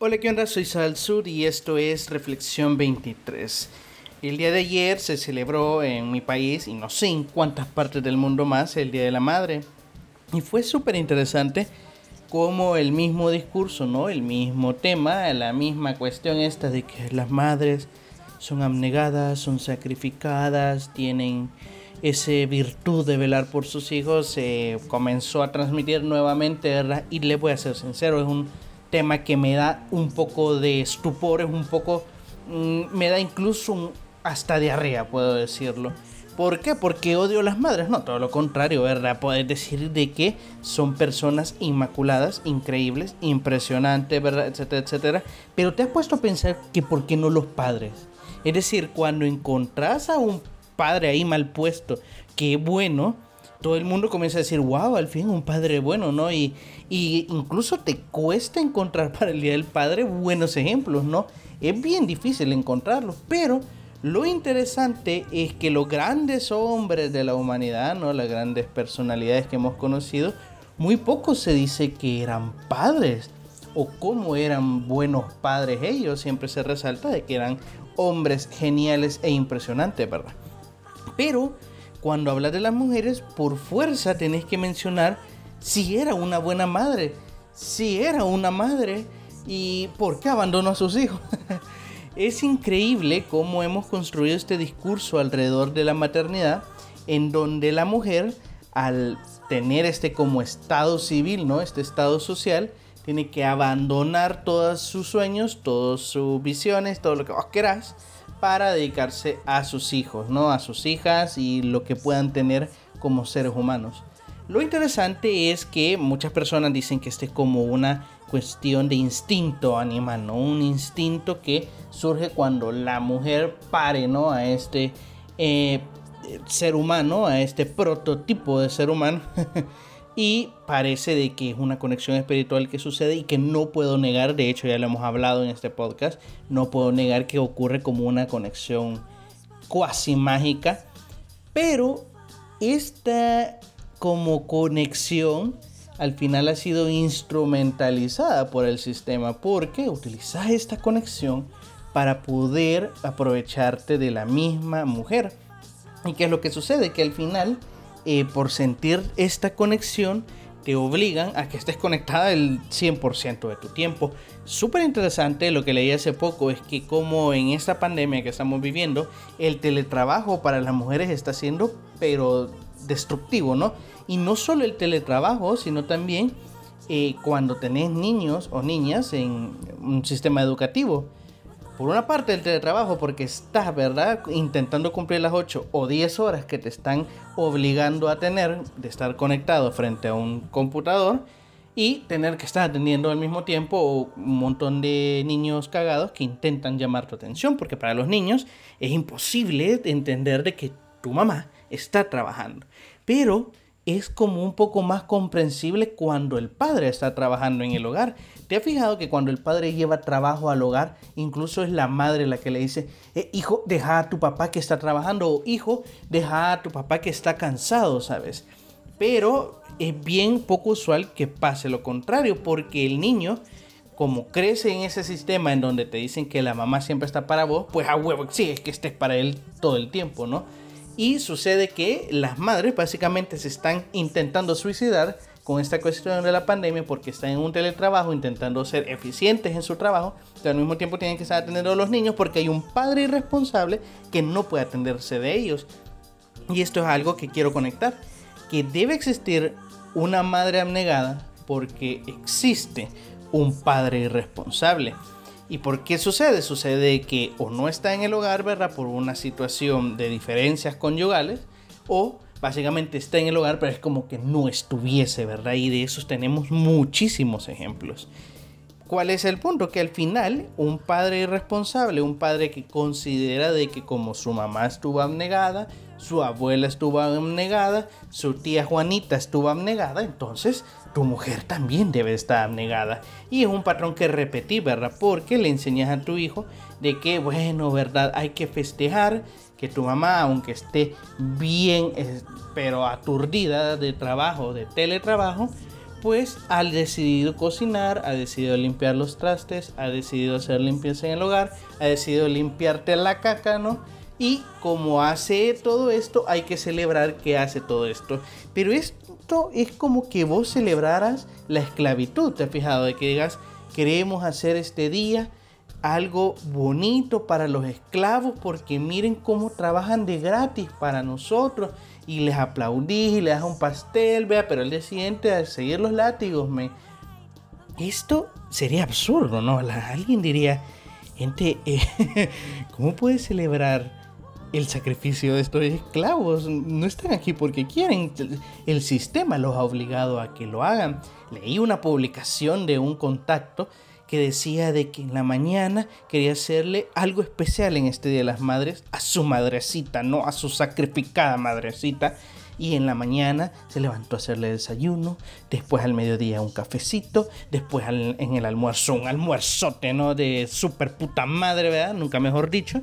Hola, ¿qué onda? Soy Sal Sur y esto es Reflexión 23. El día de ayer se celebró en mi país y no sé en cuántas partes del mundo más el Día de la Madre. Y fue súper interesante como el mismo discurso, ¿no? El mismo tema, la misma cuestión esta de que las madres son abnegadas, son sacrificadas, tienen esa virtud de velar por sus hijos, se comenzó a transmitir nuevamente, ¿verdad? Y le voy a ser sincero, es un tema que me da un poco de estupor, es un poco, mm, me da incluso hasta diarrea, puedo decirlo. ¿Por qué? Porque odio a las madres. No, todo lo contrario, ¿verdad? Puedes decir de que son personas inmaculadas, increíbles, impresionantes, ¿verdad? Etcétera, etcétera. Pero te has puesto a pensar que por qué no los padres. Es decir, cuando encontrás a un padre ahí mal puesto, que bueno, todo el mundo comienza a decir, wow, al fin un padre bueno, ¿no? Y, y incluso te cuesta encontrar para el Día del Padre buenos ejemplos, ¿no? Es bien difícil encontrarlos, pero lo interesante es que los grandes hombres de la humanidad, ¿no? Las grandes personalidades que hemos conocido, muy poco se dice que eran padres o cómo eran buenos padres ellos. Siempre se resalta de que eran hombres geniales e impresionantes, ¿verdad? Pero cuando hablas de las mujeres, por fuerza tenés que mencionar si era una buena madre, si era una madre y por qué abandonó a sus hijos. es increíble cómo hemos construido este discurso alrededor de la maternidad en donde la mujer al tener este como estado civil, ¿no? Este estado social, tiene que abandonar todos sus sueños, todas sus visiones, todo lo que vos querás para dedicarse a sus hijos, ¿no? A sus hijas y lo que puedan tener como seres humanos. Lo interesante es que muchas personas dicen que este es como una cuestión de instinto animal, ¿no? Un instinto que surge cuando la mujer pare, ¿no? A este eh, ser humano, a este prototipo de ser humano. y parece de que es una conexión espiritual que sucede y que no puedo negar, de hecho ya lo hemos hablado en este podcast, no puedo negar que ocurre como una conexión cuasi mágica, pero esta como conexión al final ha sido instrumentalizada por el sistema porque utilizas esta conexión para poder aprovecharte de la misma mujer. ¿Y qué es lo que sucede? Que al final, eh, por sentir esta conexión, te obligan a que estés conectada el 100% de tu tiempo. Súper interesante lo que leí hace poco es que como en esta pandemia que estamos viviendo, el teletrabajo para las mujeres está siendo pero destructivo, ¿no? Y no solo el teletrabajo, sino también eh, cuando tenés niños o niñas en un sistema educativo. Por una parte el teletrabajo porque estás, ¿verdad? Intentando cumplir las 8 o 10 horas que te están obligando a tener de estar conectado frente a un computador y tener que estar atendiendo al mismo tiempo un montón de niños cagados que intentan llamar tu atención porque para los niños es imposible entender de que tu mamá está trabajando. Pero es como un poco más comprensible cuando el padre está trabajando en el hogar. ¿Te has fijado que cuando el padre lleva trabajo al hogar, incluso es la madre la que le dice, eh, hijo, deja a tu papá que está trabajando o hijo, deja a tu papá que está cansado, ¿sabes? Pero es bien poco usual que pase lo contrario, porque el niño, como crece en ese sistema en donde te dicen que la mamá siempre está para vos, pues a huevo, sí, es que estés para él todo el tiempo, ¿no? Y sucede que las madres básicamente se están intentando suicidar con esta cuestión de la pandemia porque están en un teletrabajo intentando ser eficientes en su trabajo, pero al mismo tiempo tienen que estar atendiendo a los niños porque hay un padre irresponsable que no puede atenderse de ellos. Y esto es algo que quiero conectar, que debe existir una madre abnegada porque existe un padre irresponsable. ¿Y por qué sucede? Sucede que o no está en el hogar, ¿verdad? Por una situación de diferencias conyugales, o básicamente está en el hogar, pero es como que no estuviese, ¿verdad? Y de esos tenemos muchísimos ejemplos. ¿Cuál es el punto? Que al final un padre irresponsable, un padre que considera de que como su mamá estuvo abnegada, su abuela estuvo abnegada, su tía Juanita estuvo abnegada, entonces tu mujer también debe estar abnegada. Y es un patrón que repetí, ¿verdad? Porque le enseñas a tu hijo de que, bueno, ¿verdad? Hay que festejar que tu mamá, aunque esté bien, pero aturdida de trabajo, de teletrabajo, pues ha decidido cocinar, ha decidido limpiar los trastes, ha decidido hacer limpieza en el hogar, ha decidido limpiarte la caca, ¿no? Y como hace todo esto, hay que celebrar que hace todo esto. Pero esto es como que vos celebraras la esclavitud, ¿te has fijado? De que digas, queremos hacer este día algo bonito para los esclavos porque miren cómo trabajan de gratis para nosotros y les aplaudís y les das un pastel, vea, pero al día siguiente al seguir los látigos me... Esto sería absurdo, ¿no? alguien diría, gente, eh, ¿cómo puede celebrar el sacrificio de estos esclavos? No están aquí porque quieren, el sistema los ha obligado a que lo hagan. Leí una publicación de un contacto que decía de que en la mañana quería hacerle algo especial en este Día de las Madres a su madrecita, no a su sacrificada madrecita. Y en la mañana se levantó a hacerle desayuno, después al mediodía un cafecito, después en el almuerzo un almuerzote, ¿no? De super puta madre, ¿verdad? Nunca mejor dicho.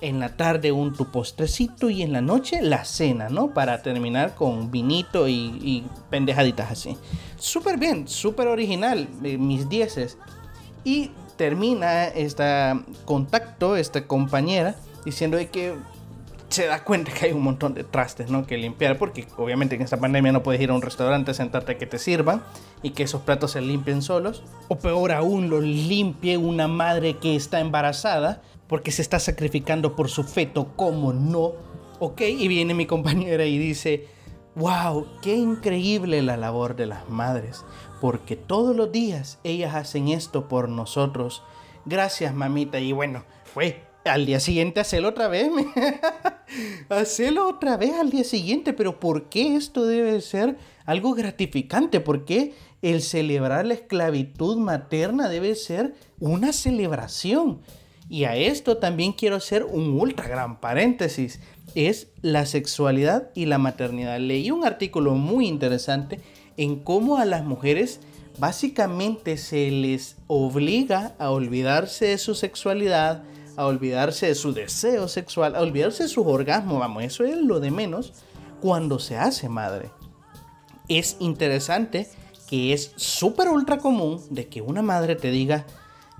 En la tarde un tu postrecito y en la noche la cena, ¿no? Para terminar con vinito y, y pendejaditas así. Súper bien, súper original, eh, mis dieces. Y termina este contacto, esta compañera, diciendo que se da cuenta que hay un montón de trastes ¿no? que limpiar, porque obviamente en esta pandemia no puedes ir a un restaurante, sentarte a que te sirvan y que esos platos se limpien solos. O peor aún, lo limpie una madre que está embarazada porque se está sacrificando por su feto, ¿cómo no? Ok, y viene mi compañera y dice, wow, qué increíble la labor de las madres porque todos los días ellas hacen esto por nosotros. Gracias, mamita. Y bueno, fue al día siguiente hacerlo otra vez. hacerlo otra vez al día siguiente. Pero ¿por qué esto debe ser algo gratificante? ¿Por qué el celebrar la esclavitud materna debe ser una celebración? Y a esto también quiero hacer un ultra gran paréntesis. Es la sexualidad y la maternidad. Leí un artículo muy interesante en cómo a las mujeres básicamente se les obliga a olvidarse de su sexualidad, a olvidarse de su deseo sexual, a olvidarse de sus orgasmos, vamos, eso es lo de menos cuando se hace madre. Es interesante que es súper ultra común de que una madre te diga,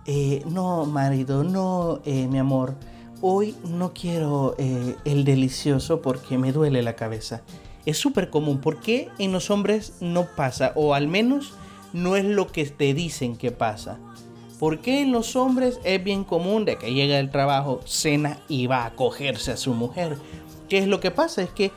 eh, no, marido, no, eh, mi amor, hoy no quiero eh, el delicioso porque me duele la cabeza es súper común. ¿Por qué en los hombres no pasa? O al menos no es lo que te dicen que pasa. ¿Por qué en los hombres es bien común de que llega del trabajo, cena y va a cogerse a su mujer? ¿Qué es lo que pasa? Es que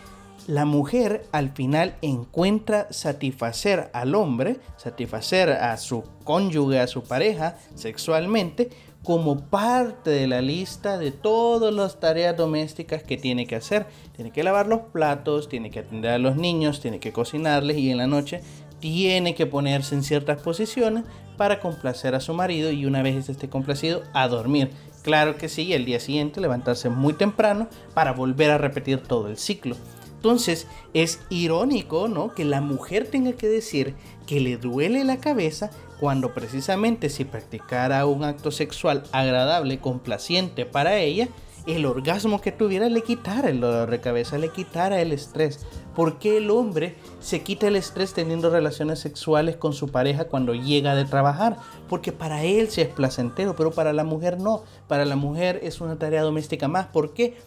la mujer al final encuentra satisfacer al hombre, satisfacer a su cónyuge, a su pareja sexualmente, como parte de la lista de todas las tareas domésticas que tiene que hacer. Tiene que lavar los platos, tiene que atender a los niños, tiene que cocinarles y en la noche tiene que ponerse en ciertas posiciones para complacer a su marido y una vez esté complacido a dormir. Claro que sí, el día siguiente levantarse muy temprano para volver a repetir todo el ciclo. Entonces es irónico, ¿no? Que la mujer tenga que decir que le duele la cabeza cuando precisamente si practicara un acto sexual agradable, complaciente para ella, el orgasmo que tuviera le quitara el dolor de cabeza, le quitara el estrés. ¿Por qué el hombre se quita el estrés teniendo relaciones sexuales con su pareja cuando llega de trabajar? Porque para él sí es placentero, pero para la mujer no. Para la mujer es una tarea doméstica más. ¿Por qué?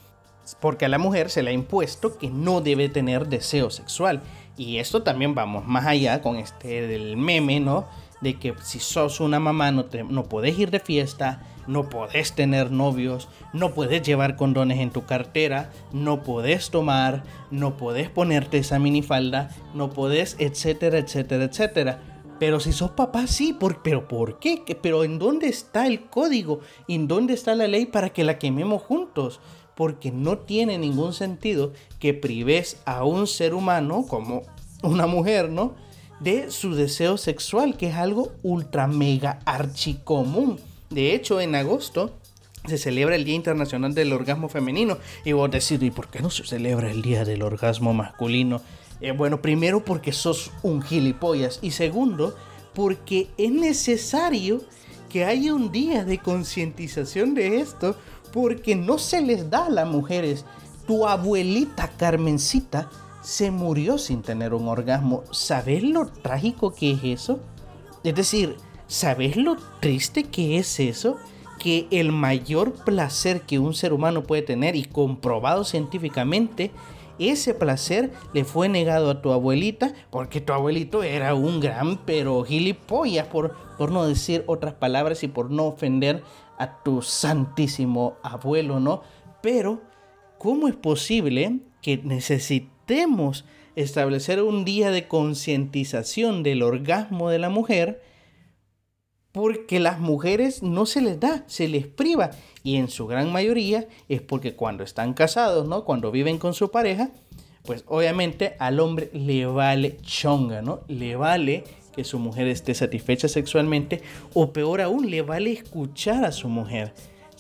Porque a la mujer se le ha impuesto que no debe tener deseo sexual. Y esto también vamos más allá con este del meme, ¿no? de que si sos una mamá no, te, no podés ir de fiesta, no podés tener novios, no podés llevar condones en tu cartera, no podés tomar, no podés ponerte esa minifalda, no podés, etcétera, etcétera, etcétera. Pero si sos papá, sí, por, pero ¿por qué? ¿Pero en dónde está el código? ¿En dónde está la ley para que la quememos juntos? Porque no tiene ningún sentido que prives a un ser humano como una mujer, ¿no? de su deseo sexual, que es algo ultra mega archicomún. De hecho, en agosto se celebra el Día Internacional del Orgasmo Femenino. Y vos decís, ¿y por qué no se celebra el Día del Orgasmo Masculino? Eh, bueno, primero porque sos un gilipollas. Y segundo, porque es necesario que haya un día de concientización de esto. Porque no se les da a las mujeres. Tu abuelita Carmencita se murió sin tener un orgasmo. ¿Sabes lo trágico que es eso? Es decir, ¿sabes lo triste que es eso? Que el mayor placer que un ser humano puede tener y comprobado científicamente, ese placer le fue negado a tu abuelita porque tu abuelito era un gran pero gilipollas por, por no decir otras palabras y por no ofender a tu santísimo abuelo, ¿no? Pero, ¿cómo es posible que necesitemos establecer un día de concientización del orgasmo de la mujer? porque las mujeres no se les da, se les priva. Y en su gran mayoría es porque cuando están casados, ¿no? Cuando viven con su pareja, pues obviamente al hombre le vale chonga, ¿no? Le vale que su mujer esté satisfecha sexualmente o peor aún, le vale escuchar a su mujer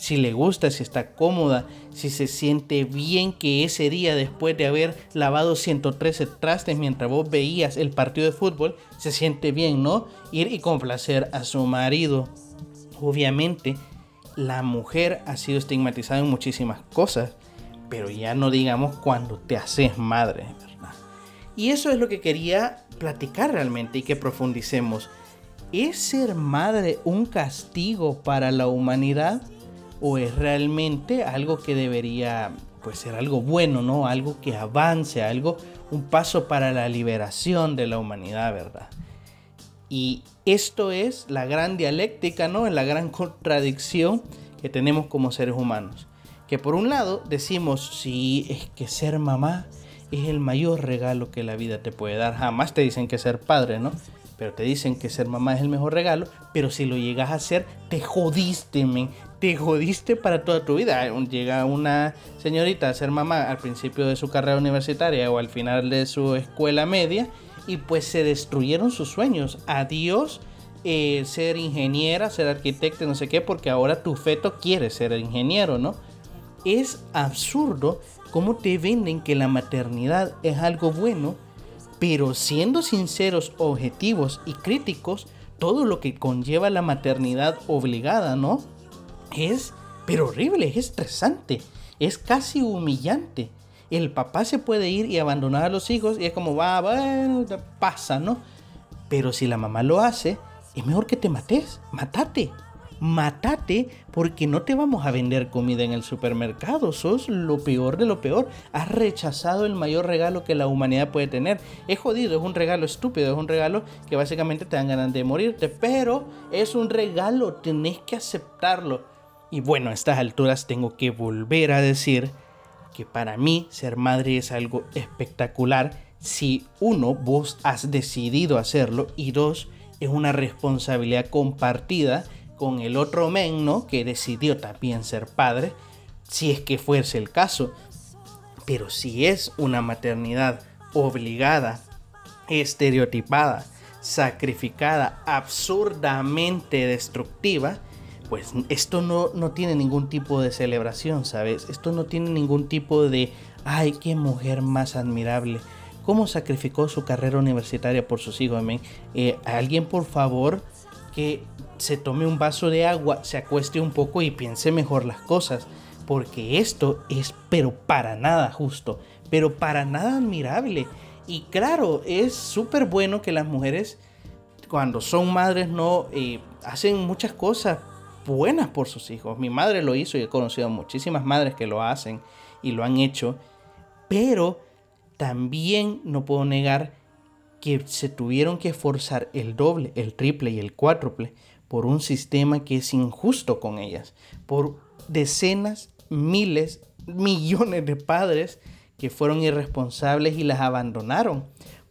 si le gusta, si está cómoda, si se siente bien que ese día después de haber lavado 113 trastes mientras vos veías el partido de fútbol, se siente bien, ¿no? Ir y complacer a su marido. Obviamente, la mujer ha sido estigmatizada en muchísimas cosas, pero ya no digamos cuando te haces madre, ¿verdad? Y eso es lo que quería platicar realmente y que profundicemos. ¿Es ser madre un castigo para la humanidad? o es realmente algo que debería pues ser algo bueno, ¿no? Algo que avance, algo un paso para la liberación de la humanidad, ¿verdad? Y esto es la gran dialéctica, ¿no? La gran contradicción que tenemos como seres humanos. Que por un lado decimos, sí, es que ser mamá es el mayor regalo que la vida te puede dar. Jamás te dicen que ser padre, ¿no? Pero te dicen que ser mamá es el mejor regalo, pero si lo llegas a hacer, te jodiste, men te jodiste para toda tu vida. Llega una señorita a ser mamá al principio de su carrera universitaria o al final de su escuela media y pues se destruyeron sus sueños. Adiós eh, ser ingeniera, ser arquitecta, no sé qué, porque ahora tu feto quiere ser ingeniero, ¿no? Es absurdo cómo te venden que la maternidad es algo bueno, pero siendo sinceros, objetivos y críticos, todo lo que conlleva la maternidad obligada, ¿no? es, pero horrible, es estresante, es casi humillante. El papá se puede ir y abandonar a los hijos y es como, va, bueno, pasa, ¿no? Pero si la mamá lo hace, es mejor que te mates, matate. Matate porque no te vamos a vender comida en el supermercado. Sos lo peor de lo peor. Has rechazado el mayor regalo que la humanidad puede tener. Es jodido, es un regalo estúpido, es un regalo que básicamente te dan ganas de morirte. Pero es un regalo, tenés que aceptarlo. Y bueno, a estas alturas tengo que volver a decir que para mí ser madre es algo espectacular si uno, vos has decidido hacerlo y dos, es una responsabilidad compartida con el otro men, ¿no? Que decidió también ser padre, si es que fuese el caso. Pero si es una maternidad obligada, estereotipada, sacrificada, absurdamente destructiva, pues esto no, no tiene ningún tipo de celebración, ¿sabes? Esto no tiene ningún tipo de, ay, qué mujer más admirable. ¿Cómo sacrificó su carrera universitaria por sus hijos? Eh, alguien, por favor, que se tome un vaso de agua, se acueste un poco y piense mejor las cosas. Porque esto es, pero para nada justo, pero para nada admirable. Y claro, es súper bueno que las mujeres, cuando son madres, no eh, hacen muchas cosas buenas por sus hijos. Mi madre lo hizo y he conocido muchísimas madres que lo hacen y lo han hecho. Pero también no puedo negar que se tuvieron que esforzar el doble, el triple y el cuádruple por un sistema que es injusto con ellas. Por decenas, miles, millones de padres que fueron irresponsables y las abandonaron.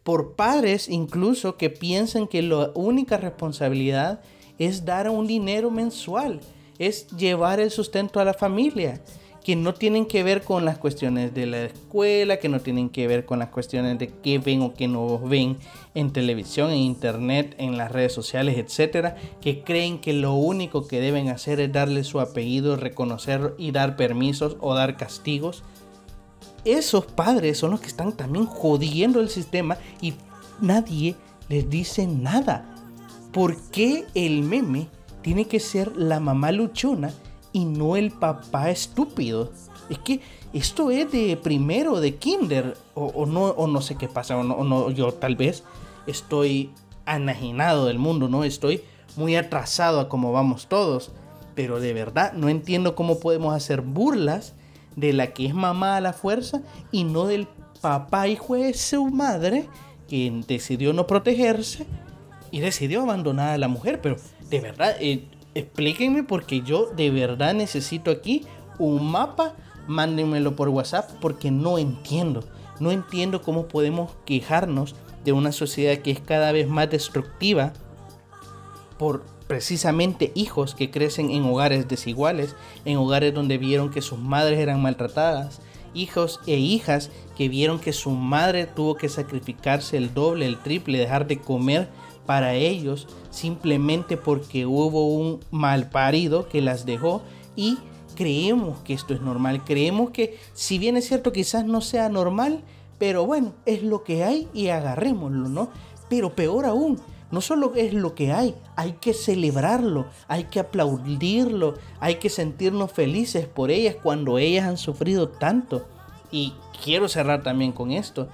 Por padres incluso que piensan que la única responsabilidad es dar un dinero mensual, es llevar el sustento a la familia, que no tienen que ver con las cuestiones de la escuela, que no tienen que ver con las cuestiones de qué ven o qué no ven en televisión, en internet, en las redes sociales, etcétera, que creen que lo único que deben hacer es darle su apellido, reconocer y dar permisos o dar castigos. Esos padres son los que están también jodiendo el sistema y nadie les dice nada. ¿Por qué el meme tiene que ser la mamá luchona y no el papá estúpido? es que esto es de primero, de kinder, o, no, o no sé qué pasa, o no, yo tal vez estoy anajinado del mundo, ¿no? Estoy muy atrasado a cómo vamos todos, pero de verdad no entiendo cómo podemos hacer burlas de la que es mamá a la fuerza y no del papá hijo de su madre que decidió no protegerse y decidió abandonar a la mujer, pero de verdad, eh, explíquenme porque yo de verdad necesito aquí un mapa, mándenmelo por WhatsApp porque no entiendo. No entiendo cómo podemos quejarnos de una sociedad que es cada vez más destructiva por precisamente hijos que crecen en hogares desiguales, en hogares donde vieron que sus madres eran maltratadas, hijos e hijas que vieron que su madre tuvo que sacrificarse el doble, el triple, dejar de comer para ellos simplemente porque hubo un mal parido que las dejó y creemos que esto es normal, creemos que si bien es cierto quizás no sea normal, pero bueno, es lo que hay y agarrémoslo, ¿no? Pero peor aún, no solo es lo que hay, hay que celebrarlo, hay que aplaudirlo, hay que sentirnos felices por ellas cuando ellas han sufrido tanto. Y quiero cerrar también con esto.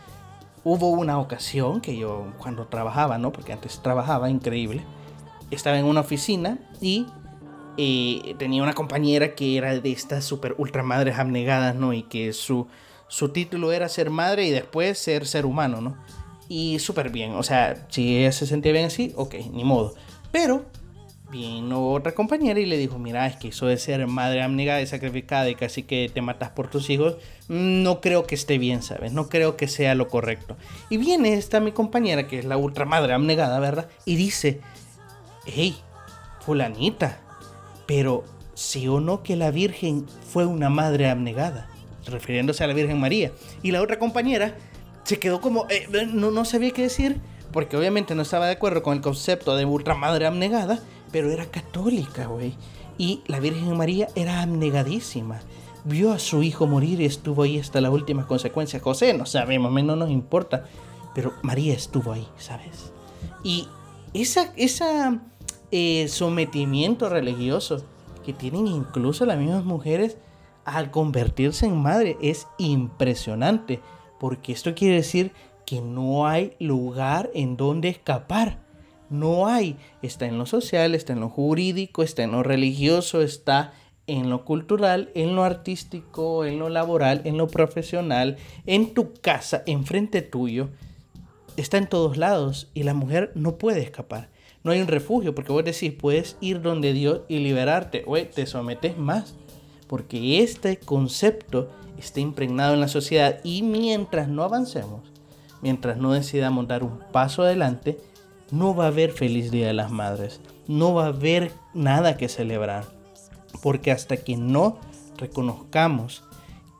Hubo una ocasión que yo cuando trabajaba, ¿no? Porque antes trabajaba increíble. Estaba en una oficina y eh, tenía una compañera que era de estas super ultra madres abnegadas, ¿no? Y que su, su título era ser madre y después ser ser humano, ¿no? Y súper bien, o sea, si ella se sentía bien así, ok, ni modo. Pero vino otra compañera y le dijo, mira, es que eso de ser madre abnegada y sacrificada y casi que te matas por tus hijos, no creo que esté bien, ¿sabes? No creo que sea lo correcto. Y viene esta mi compañera, que es la ultra madre abnegada, ¿verdad? Y dice, hey, fulanita, pero sí o no que la Virgen fue una madre abnegada, refiriéndose a la Virgen María. Y la otra compañera se quedó como, eh, no, no sabía qué decir, porque obviamente no estaba de acuerdo con el concepto de ultra madre abnegada, pero era católica, güey. Y la Virgen María era abnegadísima. Vio a su hijo morir y estuvo ahí hasta las últimas consecuencias. José, no sabemos, no nos importa. Pero María estuvo ahí, ¿sabes? Y esa, esa eh, sometimiento religioso que tienen incluso las mismas mujeres al convertirse en madre es impresionante. Porque esto quiere decir que no hay lugar en donde escapar no hay. Está en lo social, está en lo jurídico, está en lo religioso, está en lo cultural, en lo artístico, en lo laboral, en lo profesional, en tu casa, enfrente tuyo. Está en todos lados y la mujer no puede escapar. No hay un refugio porque vos decís, puedes ir donde Dios y liberarte. O te sometes más. Porque este concepto está impregnado en la sociedad y mientras no avancemos, mientras no decidamos dar un paso adelante, no va a haber feliz Día de las Madres, no va a haber nada que celebrar, porque hasta que no reconozcamos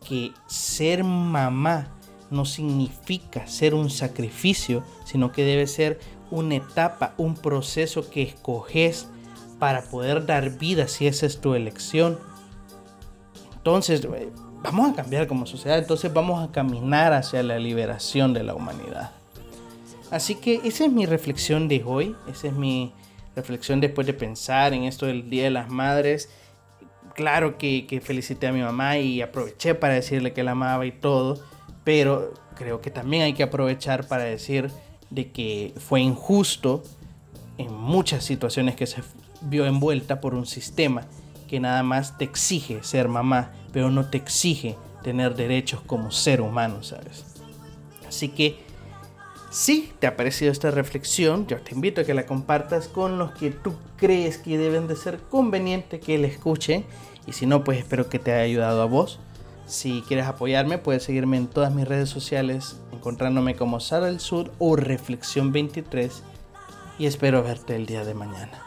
que ser mamá no significa ser un sacrificio, sino que debe ser una etapa, un proceso que escoges para poder dar vida si esa es tu elección. Entonces, eh, vamos a cambiar como sociedad, entonces vamos a caminar hacia la liberación de la humanidad. Así que esa es mi reflexión de hoy, esa es mi reflexión después de pensar en esto del Día de las Madres. Claro que, que felicité a mi mamá y aproveché para decirle que la amaba y todo, pero creo que también hay que aprovechar para decir de que fue injusto en muchas situaciones que se vio envuelta por un sistema que nada más te exige ser mamá, pero no te exige tener derechos como ser humano, ¿sabes? Así que si te ha parecido esta reflexión, yo te invito a que la compartas con los que tú crees que deben de ser conveniente que la escuchen. Y si no, pues espero que te haya ayudado a vos. Si quieres apoyarme, puedes seguirme en todas mis redes sociales, encontrándome como Sara del Sur o Reflexión 23. Y espero verte el día de mañana.